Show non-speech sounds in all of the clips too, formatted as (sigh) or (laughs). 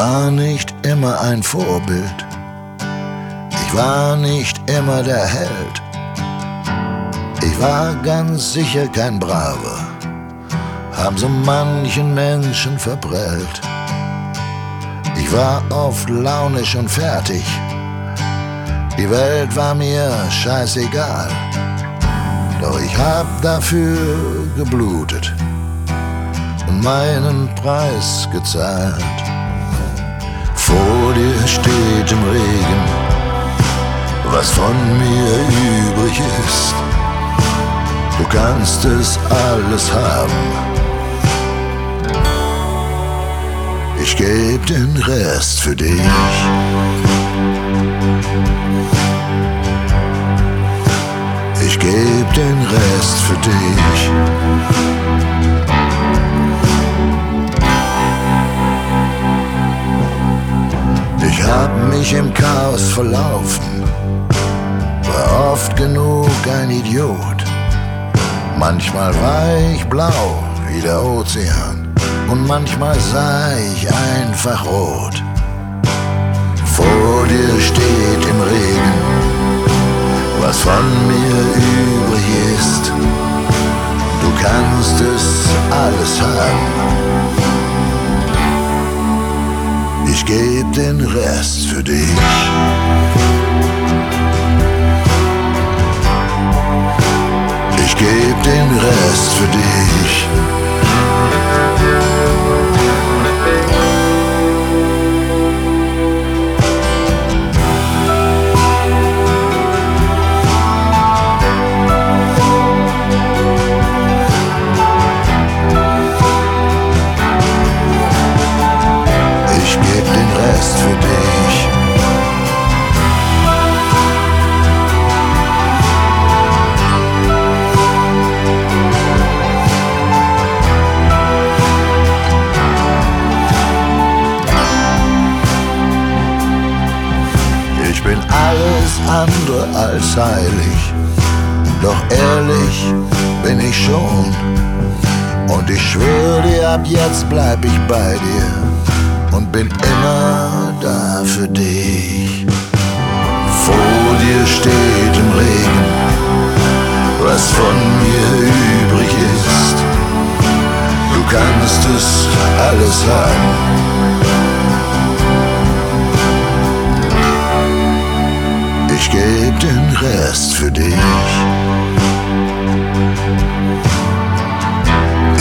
Ich war nicht immer ein Vorbild. Ich war nicht immer der Held. Ich war ganz sicher kein Braver. Haben so manchen Menschen verprellt. Ich war oft launisch und fertig. Die Welt war mir scheißegal. Doch ich hab dafür geblutet und meinen Preis gezahlt. Vor dir steht im Regen, was von mir übrig ist. Du kannst es alles haben. Ich geb den Rest für dich. Ich geb den Rest für dich. Ich hab mich im Chaos verlaufen, war oft genug ein Idiot. Manchmal war ich blau wie der Ozean und manchmal sah ich einfach rot. Vor dir steht im Regen, was von mir übrig ist. Du kannst es alles haben. Ich geb den Rest für dich. Ich geb den Rest für dich. Andere als heilig, doch ehrlich bin ich schon. Und ich schwöre dir, ab jetzt bleib ich bei dir und bin immer da für dich. Vor dir steht im Regen, was von mir übrig ist. Du kannst es alles haben. Ich geb den Rest für dich.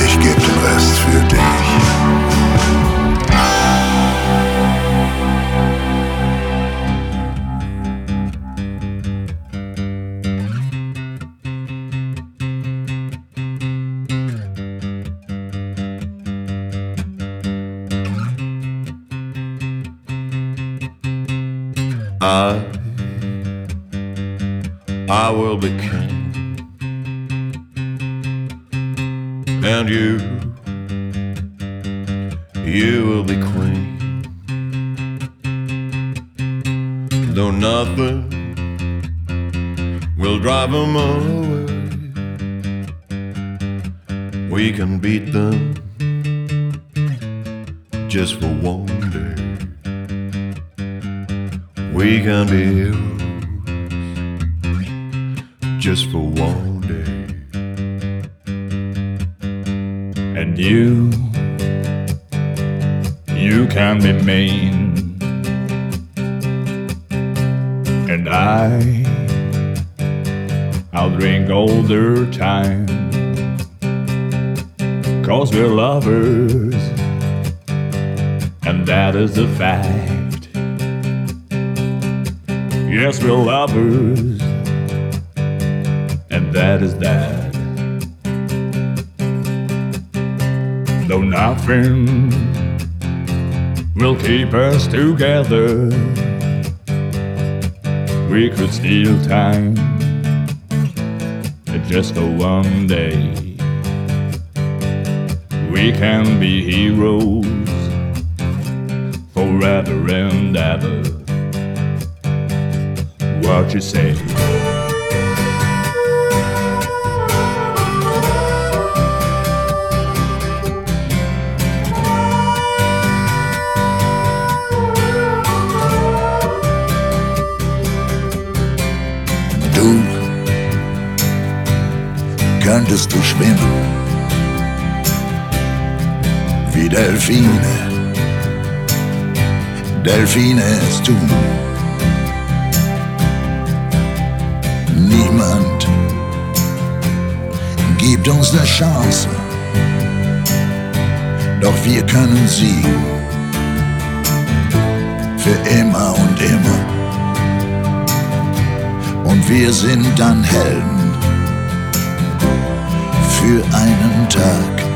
Ich geb den Rest für dich. That is that. Though nothing will keep us together, we could steal time just for one day. We can be heroes forever and ever. What you say? Könntest du schwimmen. Wie Delfine, Delfine es tun. Niemand gibt uns eine Chance, doch wir können siegen. Für immer und immer. Und wir sind dann Helden für einen Tag.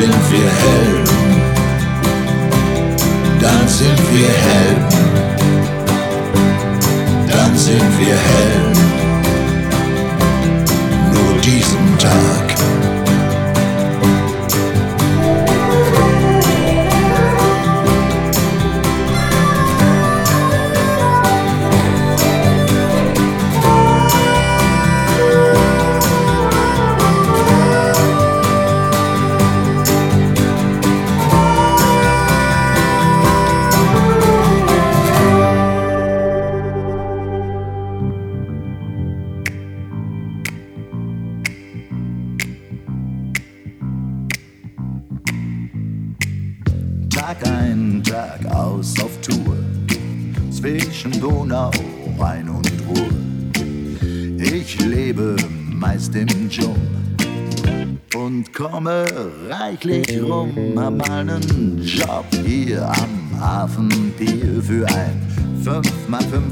Sind wir Helden. Dann sind wir Helden. Dann sind wir Helden. Nur diesen Tag.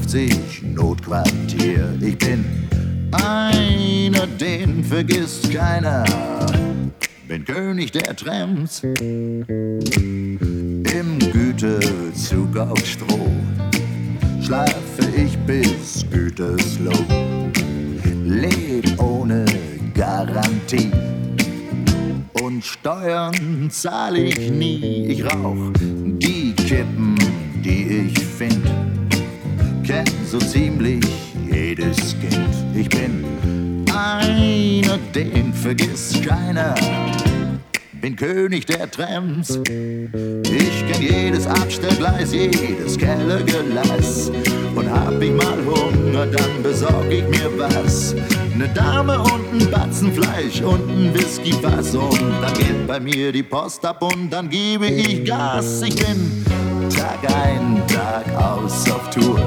5x50 Notquartier. Ich bin einer, den vergisst keiner. Bin König der Trams im Gütezug auf Stroh schlafe ich bis Gütersloh. Leb ohne Garantie und Steuern zahl ich nie. Ich rauch die Kippen, die ich find. Kenn so ziemlich jedes Kind. Ich bin einer, den vergisst keiner bin König der Trams. Ich kenn jedes Abstellgleis, jedes Kellergeleis. Und hab ich mal Hunger, dann besorg ich mir was. Ne Dame und ein Batzen Fleisch und ein Whiskyfass. Und dann geht bei mir die Post ab und dann gebe ich Gas. Ich bin Tag ein, Tag aus auf Tour.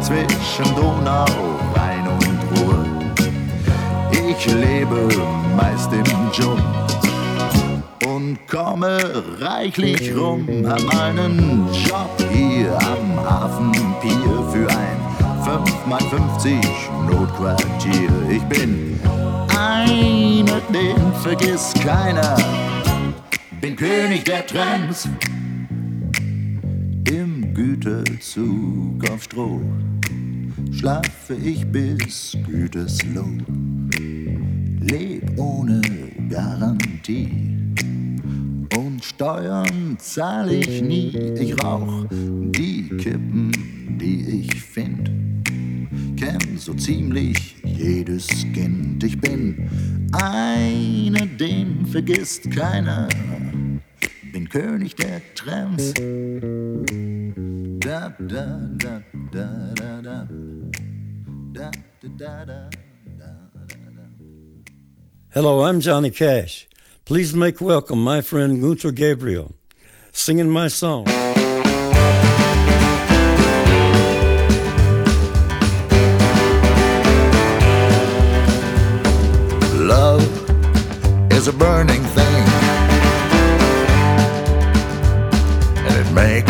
Zwischen Donau, Rhein und Ruhr. Ich lebe meist im Dschungel und komme reichlich rum. Hab meinen Job hier am Hafenpier für ein 5x50 Notquartier. Ich bin einer, den vergisst keiner. Bin König der Trams im Güterzug auf Stroh. schlafe ich bis Gütersloh. Leb ohne Garantie. Und Steuern zahl ich nie. Ich rauch die Kippen, die ich find. Kenn so ziemlich jedes Kind. Ich bin einer, den vergisst keiner. Bin König der Trends. Da, da, da, da, da, da. Da, da, da, da. Hello, I'm Johnny Cash. Please make welcome my friend Gunther Gabriel, singing my song. Love is a burning thing, and it makes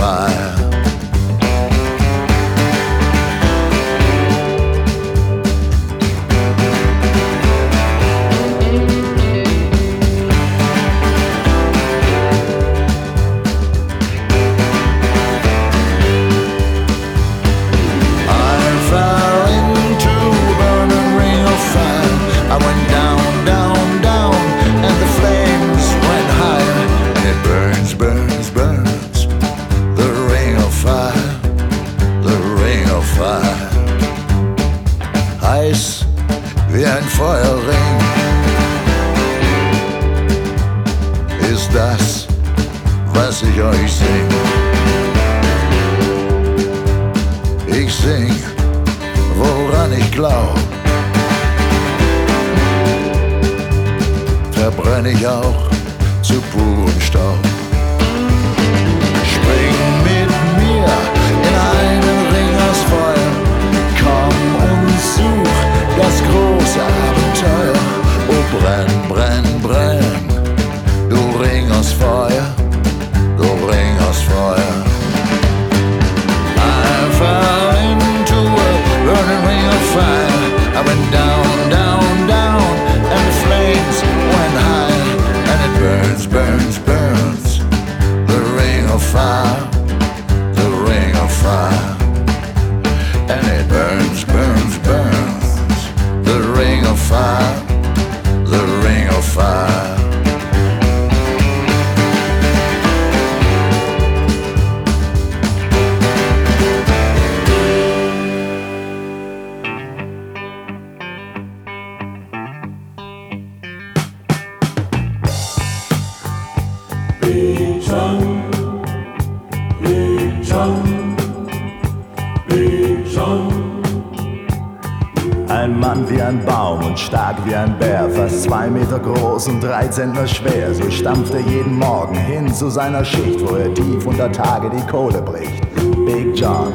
fire. Stark wie ein Bär, fast zwei Meter groß und drei Zentner schwer. So stampft er jeden Morgen hin zu seiner Schicht, wo er tief unter Tage die Kohle bricht. Big John.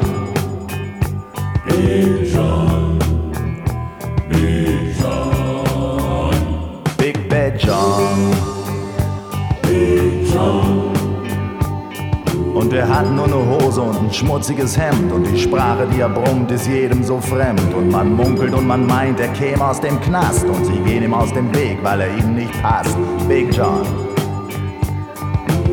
Big Bad John. Er hat nur eine Hose und ein schmutziges Hemd und die Sprache, die er brummt, ist jedem so fremd. Und man munkelt und man meint, er käme aus dem Knast und sie gehen ihm aus dem Weg, weil er ihnen nicht passt. Big John.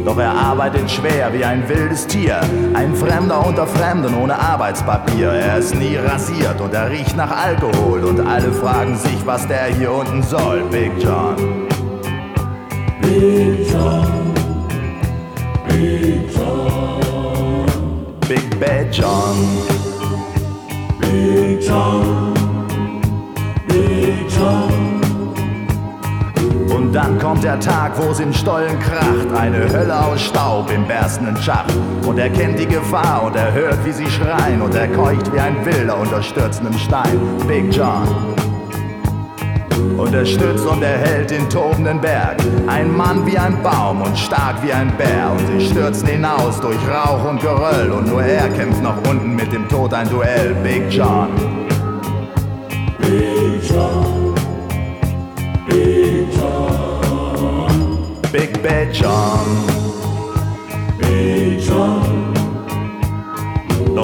Doch er arbeitet schwer wie ein wildes Tier, ein Fremder unter Fremden ohne Arbeitspapier. Er ist nie rasiert und er riecht nach Alkohol und alle fragen sich, was der hier unten soll. Big John. Big Bad John. Big John. Big John. Und dann kommt der Tag, wo's im Stollen kracht. Eine Hölle aus Staub im berstenden Schacht. Und er kennt die Gefahr und er hört, wie sie schreien. Und er keucht wie ein Wilder unter stürzendem Stein. Big John. Und er stützt und erhält den tobenden Berg. Ein Mann wie ein Baum und stark wie ein Bär und sie stürzen hinaus durch Rauch und Geröll und nur er kämpft noch unten mit dem Tod ein Duell. Big John. Big John. Big John. Big Bad John.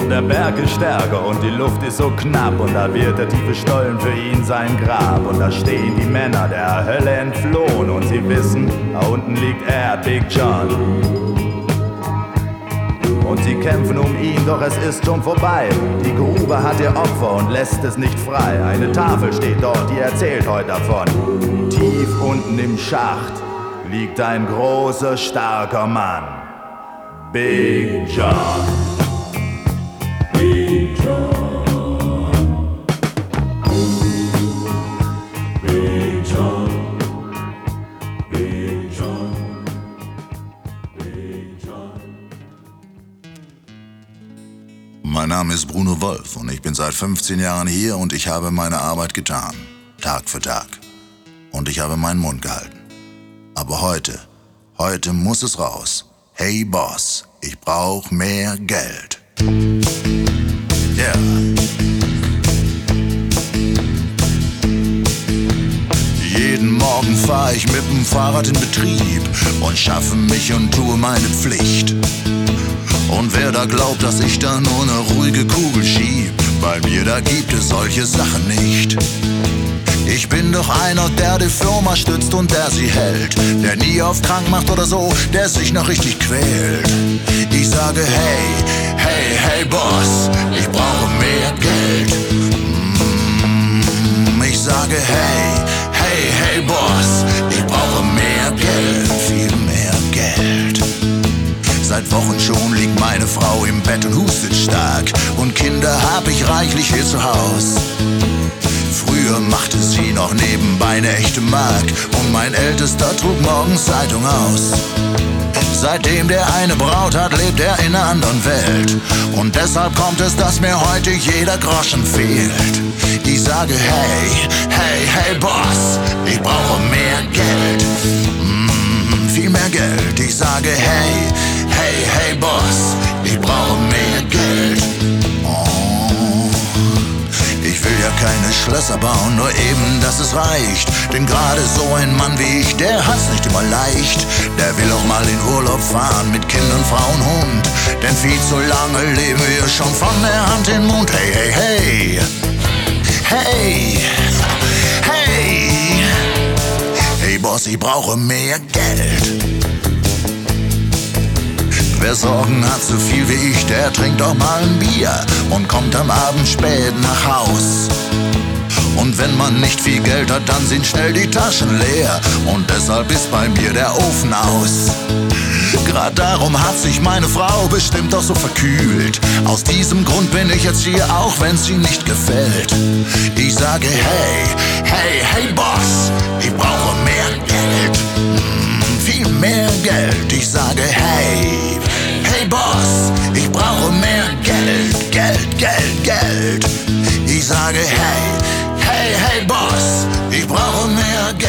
Der Berg ist stärker und die Luft ist so knapp und da wird der tiefe Stollen für ihn sein Grab und da stehen die Männer der Hölle entflohen und sie wissen, da unten liegt er, Big John. Und sie kämpfen um ihn, doch es ist schon vorbei. Die Grube hat ihr Opfer und lässt es nicht frei. Eine Tafel steht dort, die erzählt heute davon. Tief unten im Schacht liegt ein großer, starker Mann. Big John. Name ist Bruno Wolf und ich bin seit 15 Jahren hier und ich habe meine Arbeit getan. Tag für Tag. Und ich habe meinen Mund gehalten. Aber heute, heute muss es raus. Hey Boss, ich brauch mehr Geld. Yeah. Jeden Morgen fahre ich mit dem Fahrrad in Betrieb und schaffe mich und tue meine Pflicht. Und wer da glaubt, dass ich da nur eine ruhige Kugel schieb, bei mir da gibt es solche Sachen nicht. Ich bin doch einer, der die Firma stützt und der sie hält. Der nie auf krank macht oder so, der sich noch richtig quält. Ich sage hey, hey, hey Boss, ich brauche mehr Geld. Mm, ich sage hey, hey, hey Boss, ich brauche mehr Geld. Seit Wochen schon liegt meine Frau im Bett und hustet stark. Und Kinder hab ich reichlich hier zu Haus. Früher machte sie noch nebenbei eine echte Mark und mein Ältester trug morgens Zeitung aus. Seitdem der eine Braut hat, lebt er in einer anderen Welt. Und deshalb kommt es, dass mir heute jeder Groschen fehlt. Ich sage hey, hey, hey Boss, ich brauche mehr Geld. Mm, viel mehr Geld. Ich sage hey, hey, Boss, ich brauche mehr Geld. Oh. Ich will ja keine Schlösser bauen, nur eben, dass es reicht. Denn gerade so ein Mann wie ich, der hat's nicht immer leicht. Der will auch mal in Urlaub fahren mit Kindern, Frauen, Hund. Denn viel zu lange leben wir schon von der Hand in den Mund. Hey, hey, hey. Hey. Hey. Hey, Boss, ich brauche mehr Geld. Wer Sorgen hat so viel wie ich, der trinkt auch mal ein Bier und kommt am Abend spät nach Haus. Und wenn man nicht viel Geld hat, dann sind schnell die Taschen leer. Und deshalb ist bei mir der Ofen aus. Gerade darum hat sich meine Frau bestimmt auch so verkühlt. Aus diesem Grund bin ich jetzt hier, auch wenn's sie nicht gefällt. Ich sage hey, hey, hey Boss, ich brauche mehr Geld. Viel mehr Geld. Ich sage hey, hey Boss, ich brauche mehr Geld, Geld, Geld, Geld. Ich sage hey, hey, hey Boss, ich brauche mehr Geld.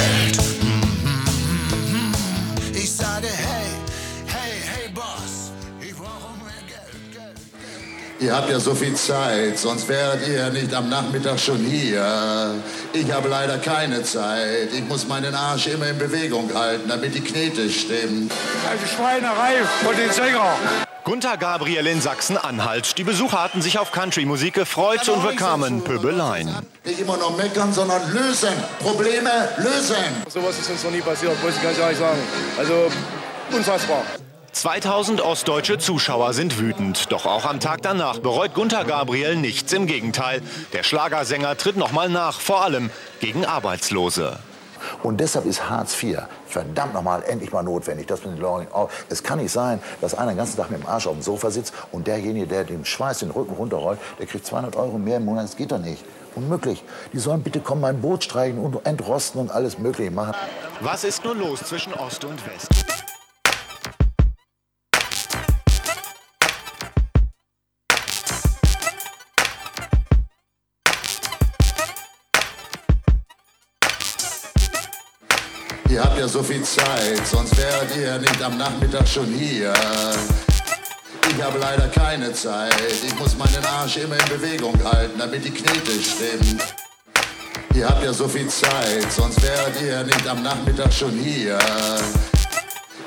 Ihr habt ja so viel Zeit, sonst wäret ihr nicht am Nachmittag schon hier. Ich habe leider keine Zeit. Ich muss meinen Arsch immer in Bewegung halten, damit die Knete stimmt. Eine Schweinerei von den Sänger. Gunther Gabriel in Sachsen-Anhalt. Die Besucher hatten sich auf Country-Musik gefreut und bekamen Pöbeleien. Nicht immer noch meckern, sondern lösen. Probleme lösen. Sowas ist uns noch nie passiert, muss ich ganz ehrlich sagen. Also unfassbar. 2000 ostdeutsche Zuschauer sind wütend. Doch auch am Tag danach bereut Gunther Gabriel nichts. Im Gegenteil. Der Schlagersänger tritt nochmal nach, vor allem gegen Arbeitslose. Und deshalb ist Hartz IV verdammt nochmal endlich mal notwendig. Das mit den Learning out. Es kann nicht sein, dass einer den ganzen Tag mit dem Arsch auf dem Sofa sitzt und derjenige, der den Schweiß den Rücken runterrollt, der kriegt 200 Euro mehr im Monat. Das geht doch nicht. Unmöglich. Die sollen bitte kommen, mein Boot streichen und entrosten und alles Mögliche machen. Was ist nun los zwischen Ost und West? Ihr habt ja so viel Zeit, sonst wärt ihr nicht am Nachmittag schon hier. Ich habe leider keine Zeit, ich muss meinen Arsch immer in Bewegung halten, damit die Knete stimmt. Ihr habt ja so viel Zeit, sonst wärt ihr nicht am Nachmittag schon hier.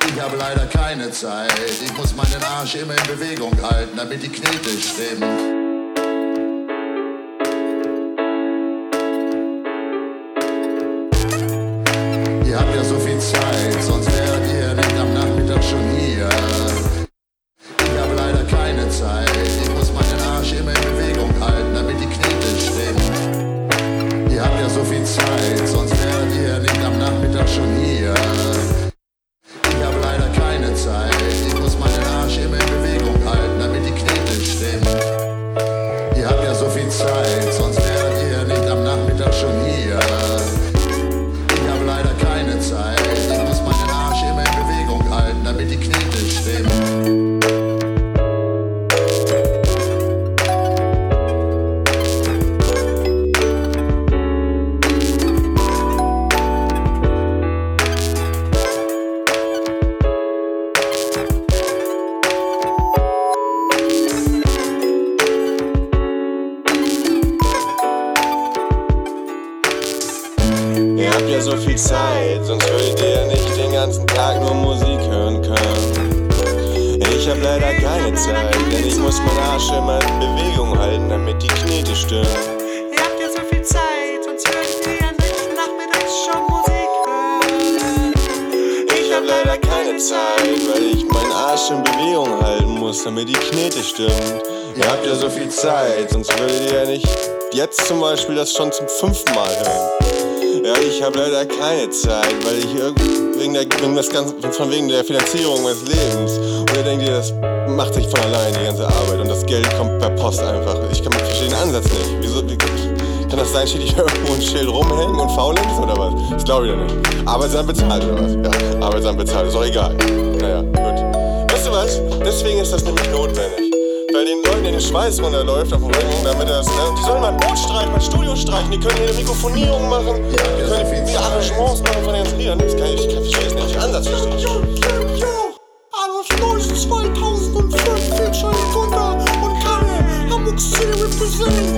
Ich habe leider keine Zeit, ich muss meinen Arsch immer in Bewegung halten, damit die Knete stimmt. Damit die Knete stimmt. Ihr habt ja so viel Zeit, sonst würdet ihr ja nicht jetzt zum Beispiel das schon zum fünften Mal hören. Ja, ich habe leider keine Zeit, weil ich wegen der, wegen das Ganze, von wegen der Finanzierung meines Lebens. Und ihr denkt ihr, das macht sich von allein, die ganze Arbeit. Und das Geld kommt per Post einfach. Ich kann verstehe den Ansatz nicht. Wieso, wie, kann das sein, steht hier (laughs) irgendwo ein Schild rumhängen und faulenz oder was? Das glaube ich doch nicht. Arbeitsamt bezahlt oder was? Ja, Arbeitsamt bezahlt, ist doch egal. Was? Deswegen ist das nämlich notwendig. Bei den Leuten, denen Schweiß runterläuft auf dem Rücken, damit das, ne? Die sollen mal ein Boot streichen, mal ein Studio streichen, die können hier eine Mikrofonierung machen, die können wieder Arrangements machen von den ganzen Liedern. Das kann ich, ich kann, ich weiß nicht, Ansatz yo, yo! Alles Neues 2005 featuring Gunter und Kalle. Hamburg City represent.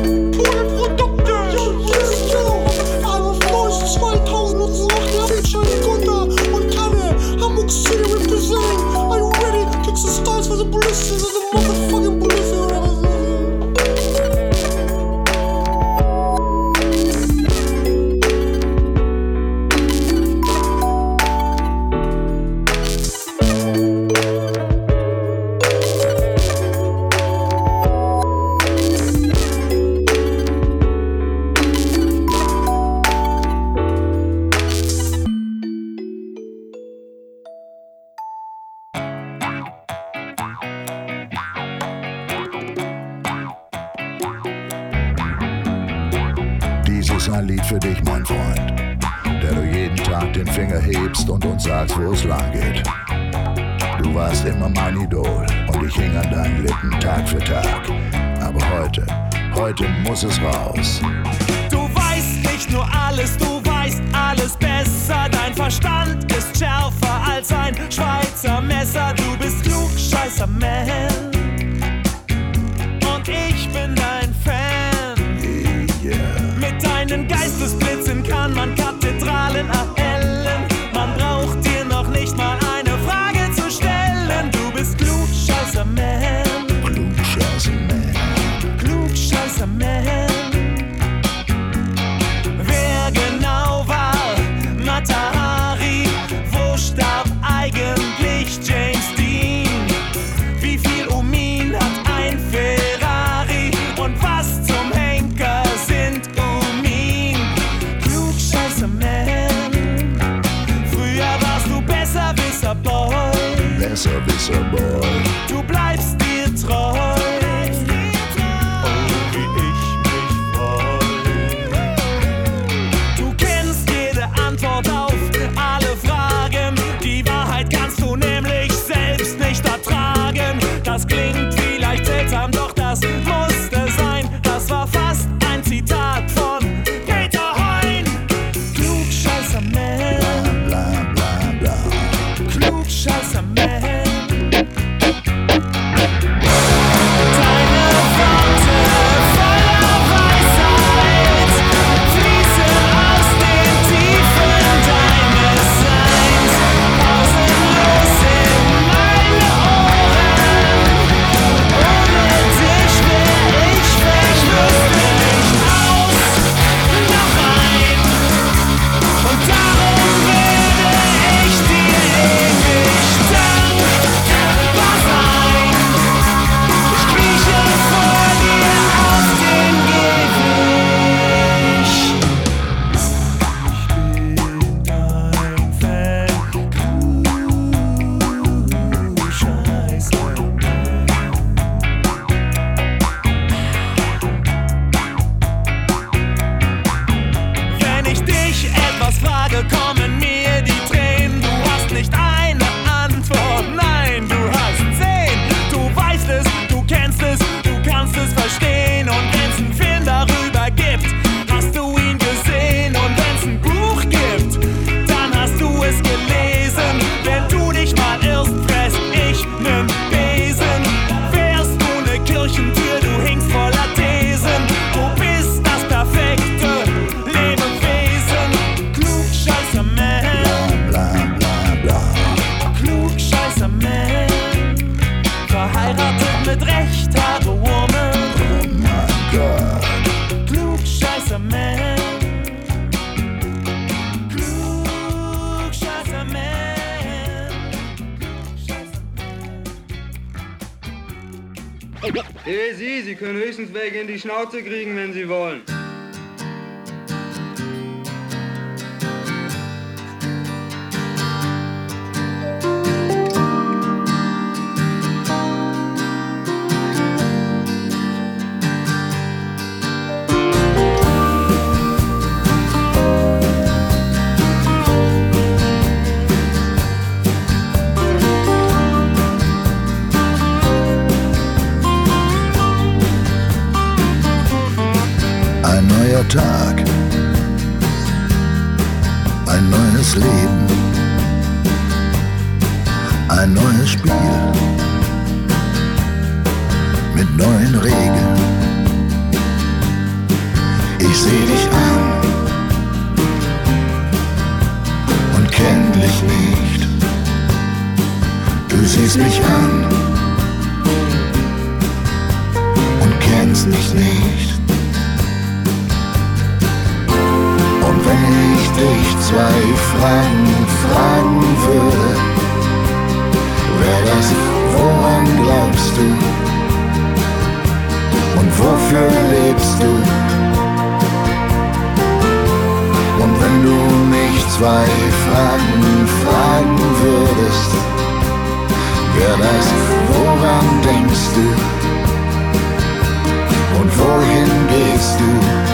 Schnauze kriegen, neuer Tag, ein neues Leben, ein neues Spiel mit neuen Regeln. Ich seh dich an und kenn dich nicht. Du siehst mich an und kennst mich nicht. Wenn ich dich zwei Fragen fragen würde, wär das, woran glaubst du? Und wofür lebst du? Und wenn du mich zwei Fragen fragen würdest, wär das, woran denkst du? Und wohin gehst du?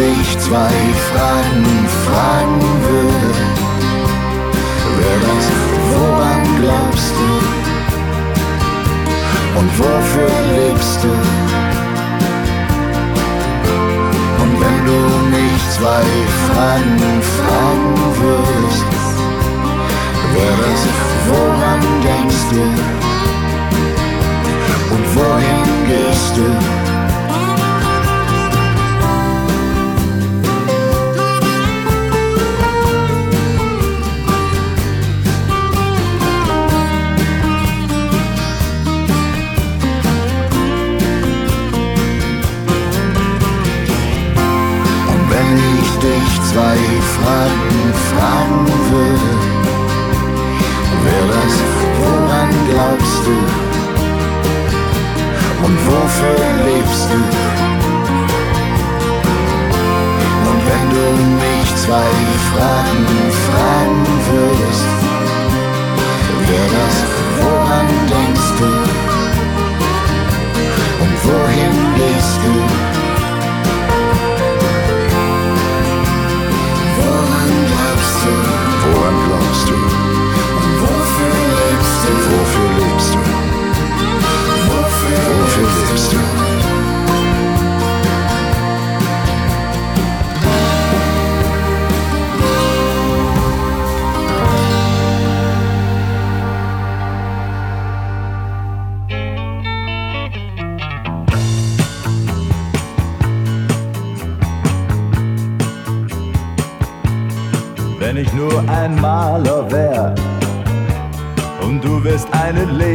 Dich zwei Fragen fragen würde, wär das, woran glaubst du? Und wofür lebst du? Und wenn du mich zwei Fragen fragen würdest, wär das, woran denkst du? Und wohin gehst du? Fragen fragen würde, wär das, woran glaubst du? Und wofür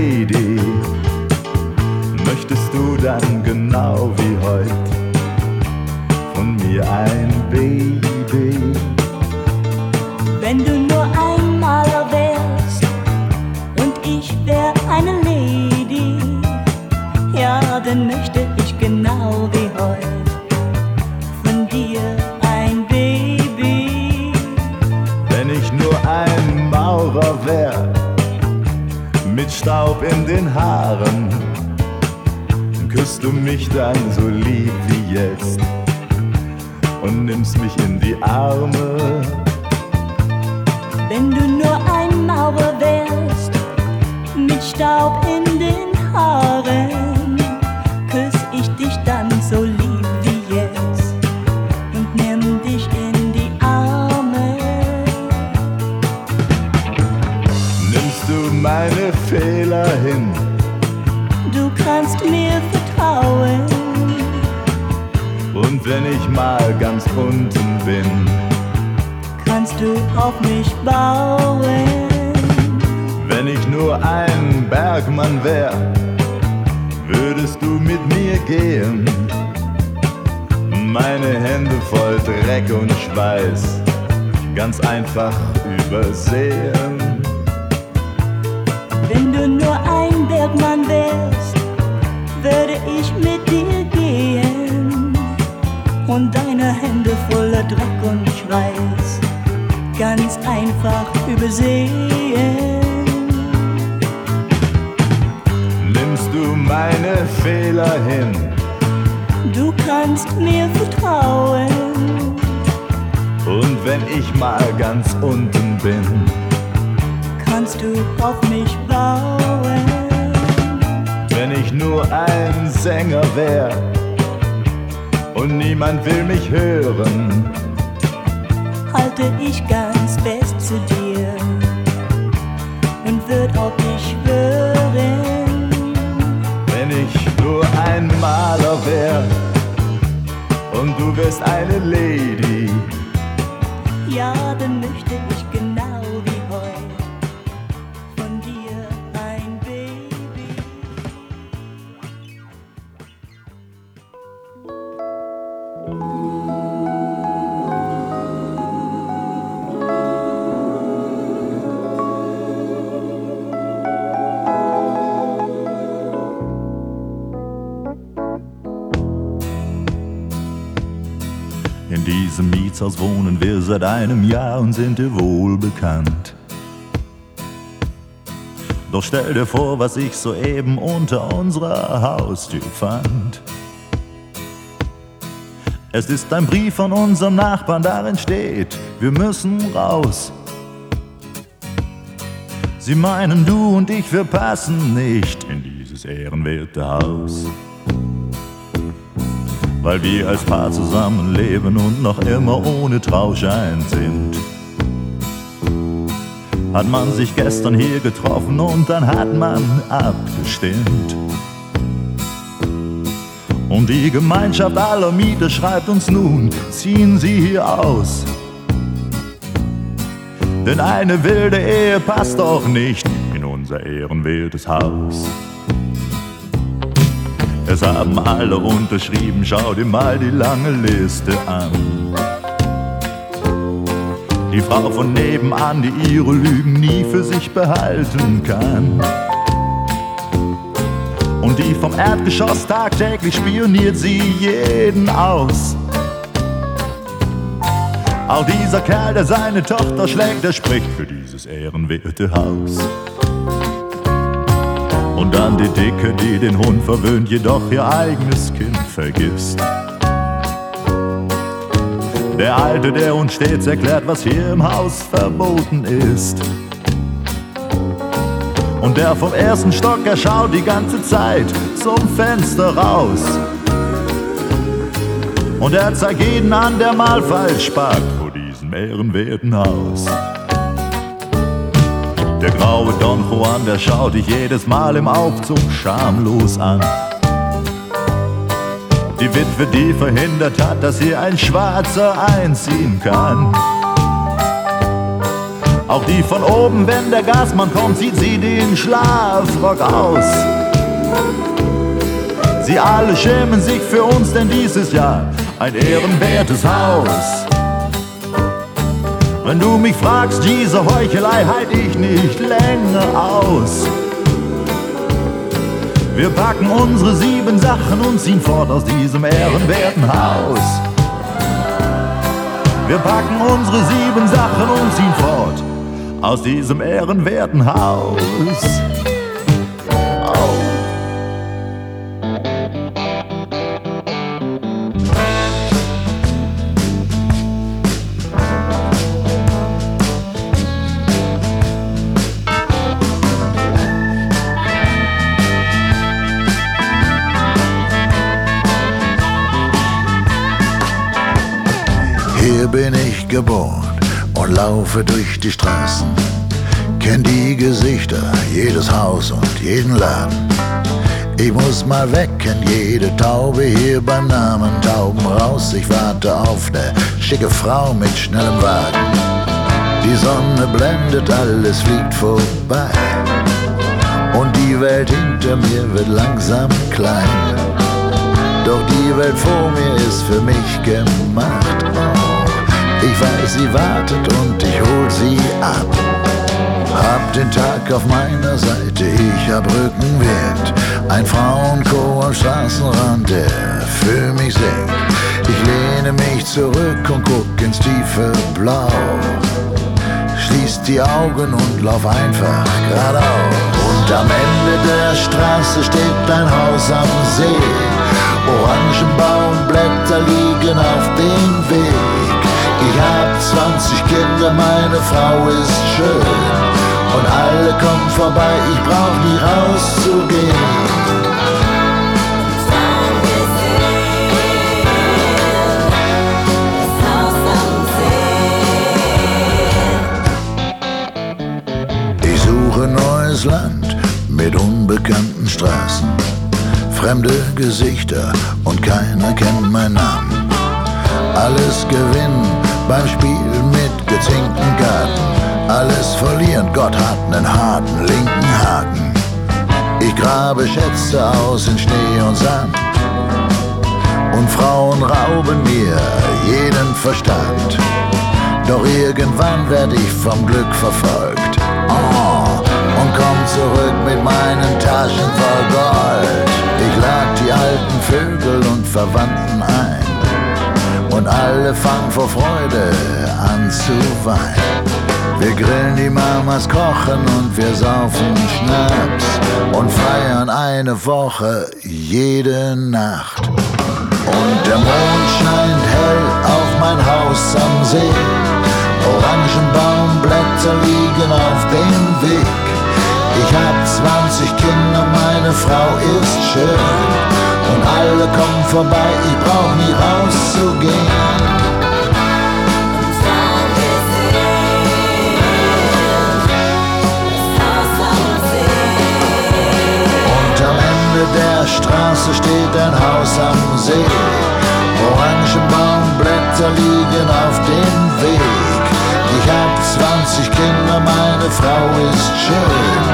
eine unten bin. kannst du auf mich bauen. Wenn ich nur ein Bergmann wär, würdest du mit mir gehen. Meine Hände voll Dreck und Schweiß, ganz einfach übersehen. Wenn du nur ein Bergmann wärst, würde ich gehen und deine Hände voller Dreck und Schweiß ganz einfach übersehen. Nimmst du meine Fehler hin? Du kannst mir vertrauen, Und wenn ich mal ganz unten bin, kannst du auf mich bauen. wenn ich nur ein Sänger wär und niemand will mich hören, halte ich ganz fest zu dir und würd auf dich schwören. wenn ich nur ein Maler wär und du wärst eine Lady, Ja, dann möchte ich Mietshaus wohnen wir seit einem Jahr und sind dir wohl bekannt. Doch stell dir vor, was ich soeben unter unserer Haustür fand. Es ist ein Brief von unserem Nachbarn, darin steht, wir müssen raus. Sie meinen, du und ich, wir passen nicht in dieses ehrenwerte Haus weil wir als Paar zusammenleben und noch immer ohne Trauschein sind. Hat man sich gestern hier getroffen und dann hat man abgestimmt. Und die Gemeinschaft aller Mieter schreibt uns nun, ziehen Sie hier aus. Denn eine wilde Ehe passt doch nicht in unser ehrenwertes Haus. Es haben alle unterschrieben, schau dir mal die lange Liste an. Die Frau von nebenan, die ihre Lügen nie für sich behalten kann. Und die vom Erdgeschoss tagtäglich spioniert sie jeden aus. Auch dieser Kerl, der seine Tochter schlägt, der spricht für dieses ehrenwerte Haus. Und dann die Dicke, die den Hund verwöhnt, jedoch ihr eigenes Kind vergisst. Der Alte, der uns stets erklärt, was hier im Haus verboten ist. Und der vom ersten Stock, er schaut die ganze Zeit zum Fenster raus. Und er zeigt jeden an, der mal falsch parkt vor diesem ehrenwerten Haus. Der graue Don Juan, der schaut dich jedes Mal im Aufzug schamlos an. Die Witwe, die verhindert hat, dass hier ein Schwarzer einziehen kann. Auch die von oben, wenn der Gasmann kommt, zieht sie den Schlafrock aus. Sie alle schämen sich für uns, denn dieses Jahr ein ehrenwertes Haus. Wenn du mich fragst, diese Heuchelei halt ich nicht länger aus. Wir packen unsere sieben Sachen und ziehen fort aus diesem ehrenwerten Haus. Wir packen unsere sieben Sachen und ziehen fort aus diesem ehrenwerten Haus. Hier bin ich geboren und laufe durch die Straßen. Kenn die Gesichter, jedes Haus und jeden Laden. Ich muss mal wecken, jede Taube hier beim Namen Tauben raus. Ich warte auf ne schicke Frau mit schnellem Wagen. Die Sonne blendet, alles fliegt vorbei. Und die Welt hinter mir wird langsam klein. Doch die Welt vor mir ist für mich gemacht. Ich weiß, sie wartet und ich hol sie ab. Hab den Tag auf meiner Seite, ich hab Rückenwind. Ein Frauenchor am Straßenrand, der für mich singt. Ich lehne mich zurück und guck ins tiefe Blau. Schließ die Augen und lauf einfach geradeaus. Und am Ende der Straße steht ein Haus am See. Orangenbaumblätter liegen auf dem Weg. Ich hab 20 Kinder, meine Frau ist schön. Und alle kommen vorbei, ich brauch nie rauszugehen. Ich suche neues Land mit unbekannten Straßen, fremde Gesichter und keiner kennt meinen Namen. Alles gewinnen beim Spiel mit gezinkten Garten. Alles verlieren, Gott hat nen harten linken Haken. Ich grabe Schätze aus in Schnee und Sand. Und Frauen rauben mir jeden Verstand. Doch irgendwann werd ich vom Glück verfolgt. Oh, und komm zurück mit meinen Taschen voll Gold. Ich lad die alten Vögel und Verwandten. Und alle fangen vor Freude an zu weinen. Wir grillen die Mamas, kochen und wir saufen Schnaps und feiern eine Woche jede Nacht. Und der Mond scheint hell auf mein Haus am See. Orangenbaumblätter liegen auf dem Weg. Ich hab 20 Kinder, meine Frau ist schön. Und alle kommen vorbei, ich brauch nie rauszugehen. Und am Ende der Straße steht ein Haus am See. Orangenbaumblätter liegen auf dem Weg. Ich hab 20 Kinder, meine Frau ist schön.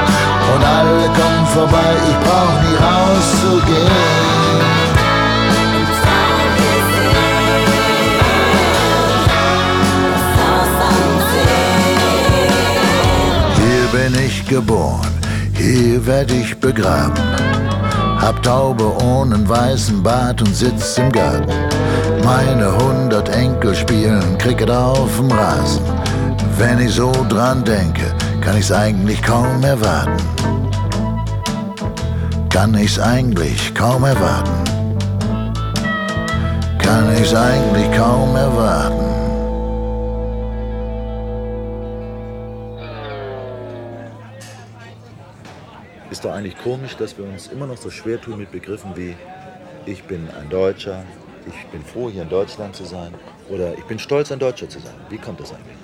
Und alle kommen vorbei, ich brauch nie rauszugehen. Geboren, hier werd ich begraben. Hab Taube ohne weißen Bart und sitz im Garten. Meine hundert Enkel spielen Cricket auf dem Rasen. Wenn ich so dran denke, kann ich's eigentlich kaum erwarten. Kann ich's eigentlich kaum erwarten. Kann ich's eigentlich kaum erwarten. Ist doch eigentlich komisch, dass wir uns immer noch so schwer tun mit Begriffen wie ich bin ein Deutscher, ich bin froh, hier in Deutschland zu sein oder ich bin stolz, ein Deutscher zu sein. Wie kommt das eigentlich?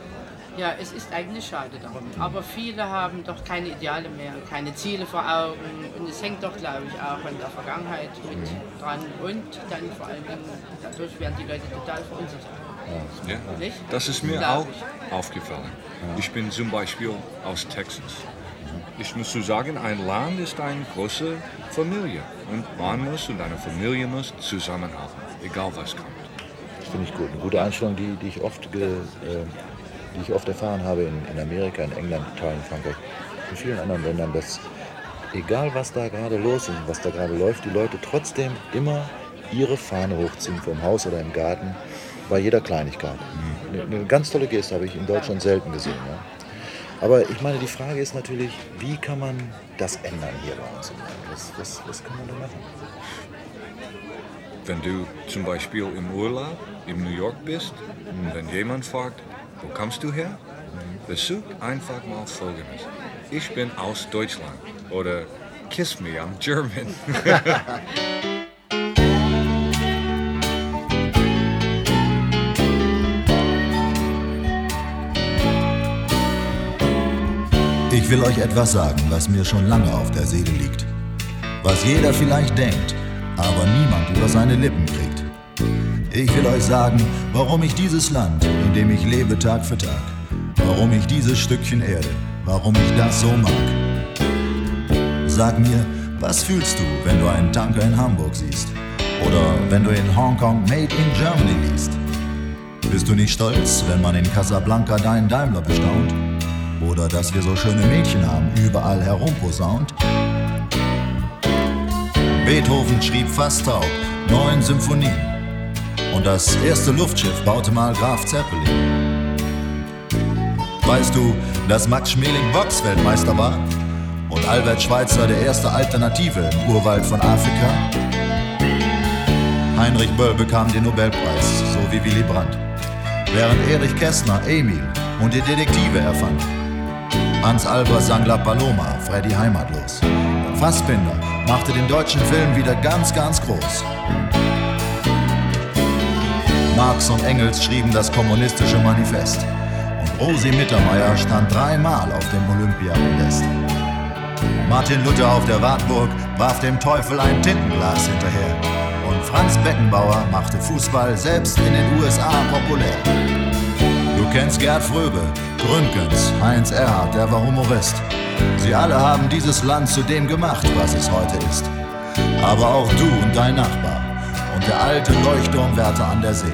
Ja, es ist eigentlich schade darum. Aber viele haben doch keine Ideale mehr, keine Ziele vor Augen. Und es hängt doch, glaube ich, auch an der Vergangenheit mit dran. Und dann vor allem, dadurch werden die Leute total verunsichert. Ja, Nicht? das ist mir auch aufgefallen. Ich bin zum Beispiel aus Texas. Ich muss sagen, ein Land ist eine große Familie. Und man muss und eine Familie muss zusammenhalten, egal was kommt. Das finde ich gut. Eine gute Einstellung, die, die, ich, oft ge, äh, die ich oft erfahren habe in, in Amerika, in England, Italien, Frankreich, in vielen anderen Ländern, dass egal was da gerade los ist, was da gerade läuft, die Leute trotzdem immer ihre Fahne hochziehen vom Haus oder im Garten bei jeder Kleinigkeit. Eine, eine ganz tolle Geste habe ich in Deutschland selten gesehen. Ja. Aber ich meine, die Frage ist natürlich, wie kann man das ändern hier bei uns? Was, was, was kann man da machen? Wenn du zum Beispiel im Urlaub in New York bist und wenn jemand fragt, wo kommst du her? Besuch einfach mal Folgendes. Ich bin aus Deutschland oder Kiss me, I'm German. (laughs) (laughs) Ich will euch etwas sagen, was mir schon lange auf der Seele liegt. was jeder vielleicht denkt, aber niemand über seine Lippen kriegt. Ich will euch sagen, warum ich dieses Land, in dem ich lebe Tag für Tag, warum ich dieses Stückchen Erde, warum ich das so mag. Sag mir, was fühlst du, wenn du einen Tanker in Hamburg siehst? Oder wenn du in Hongkong Made in Germany liest? Bist du nicht stolz, wenn man in Casablanca deinen Daimler bestaunt? Oder dass wir so schöne Mädchen haben, überall herumposaunt? Beethoven schrieb fast taub neun Symphonien. Und das erste Luftschiff baute mal Graf Zeppelin. Weißt du, dass Max Schmeling Boxweltmeister war? Und Albert Schweitzer der erste Alternative im Urwald von Afrika? Heinrich Böll bekam den Nobelpreis, so wie Willy Brandt. Während Erich Kästner Emil und die Detektive erfand. Hans Albers sang La Paloma, Freddy heimatlos. Und Fassbinder machte den deutschen Film wieder ganz, ganz groß. Marx und Engels schrieben das kommunistische Manifest. Und Rosi Mittermeier stand dreimal auf dem Olympiapodest. Martin Luther auf der Wartburg warf dem Teufel ein Tintenglas hinterher. Und Franz Beckenbauer machte Fußball selbst in den USA populär. Du kennst Gerd Fröbe, Gründgens, Heinz Erhardt, der war Humorist. Sie alle haben dieses Land zu dem gemacht, was es heute ist. Aber auch du und dein Nachbar und der alte Leuchtturmwärter an der See.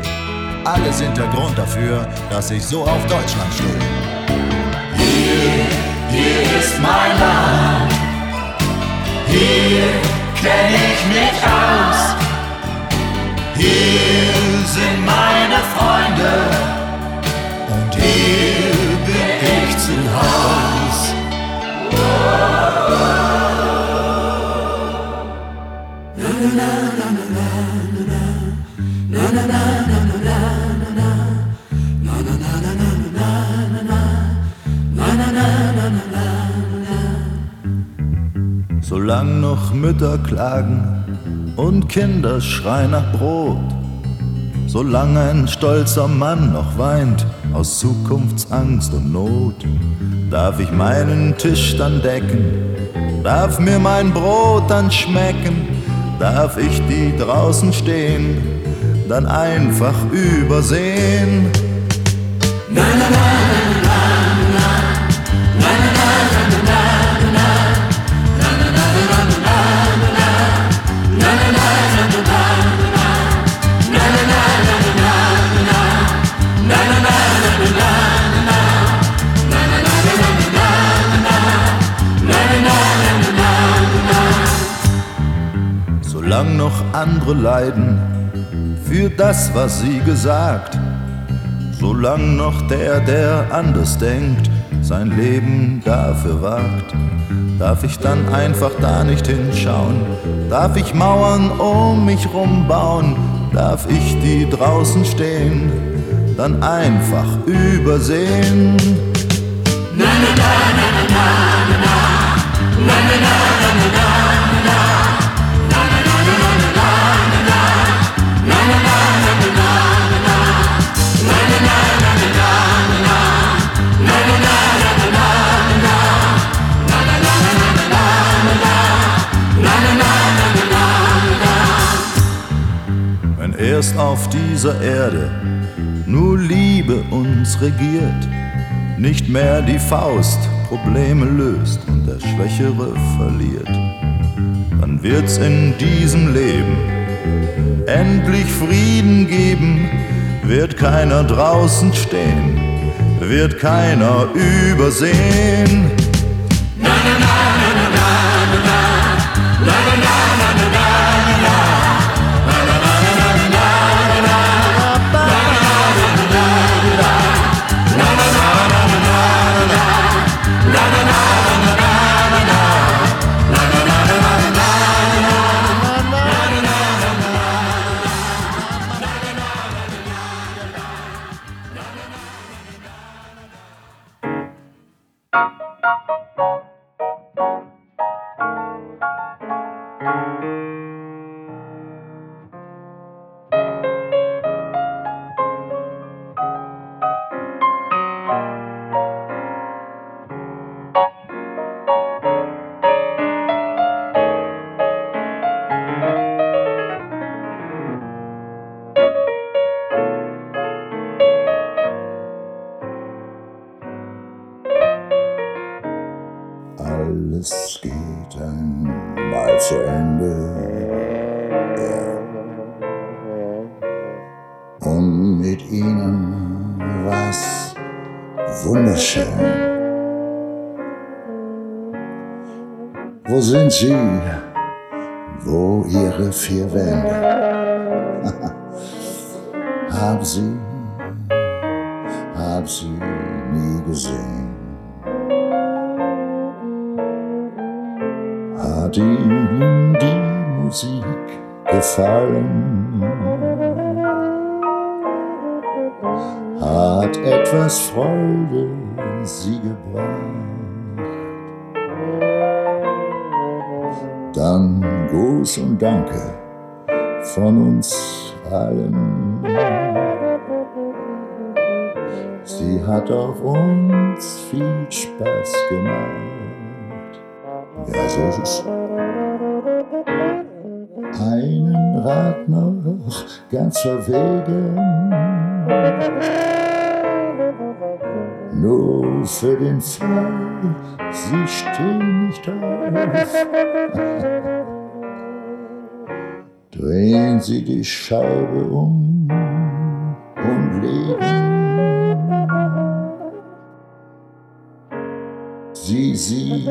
Alle sind der Grund dafür, dass ich so auf Deutschland stehe. Hier, hier ist mein Land. Hier kenn ich mich aus. Hier sind meine Freunde. Bin ich zu Haus. Na, na, noch Mütter klagen und Kinder schreien nach Brot, solang ein stolzer Mann noch weint aus Zukunftsangst und Not, darf ich meinen Tisch dann decken, darf mir mein Brot dann schmecken, darf ich die draußen stehen, dann einfach übersehen. Na, na, na, na, na, na, na, na, na, na, noch andere leiden für das, was sie gesagt, solang noch der, der anders denkt, sein Leben dafür wagt, darf ich dann einfach da nicht hinschauen, darf ich Mauern um mich rumbauen, darf ich die draußen stehen, dann einfach übersehen. Na, na, na, na, na, na, na, na, na, na, Erst auf dieser Erde nur Liebe uns regiert, nicht mehr die Faust Probleme löst und der Schwächere verliert, dann wird's in diesem Leben endlich Frieden geben, wird keiner draußen stehen, wird keiner übersehen. Wo sind sie? Wo ihre vier Wände? (laughs) hab sie, hab sie nie gesehen. Hat ihnen die Musik gefallen? Hat etwas Freude sie gebracht? Dann Gruß und Danke von uns allen. Sie hat auch uns viel Spaß gemacht. Ja, so ist es. Einen Rat noch ganz verwegen. Nur für den Fall, sie stehen nicht auf. Drehen Sie die Scheibe um und legen Sie sie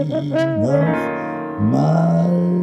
noch mal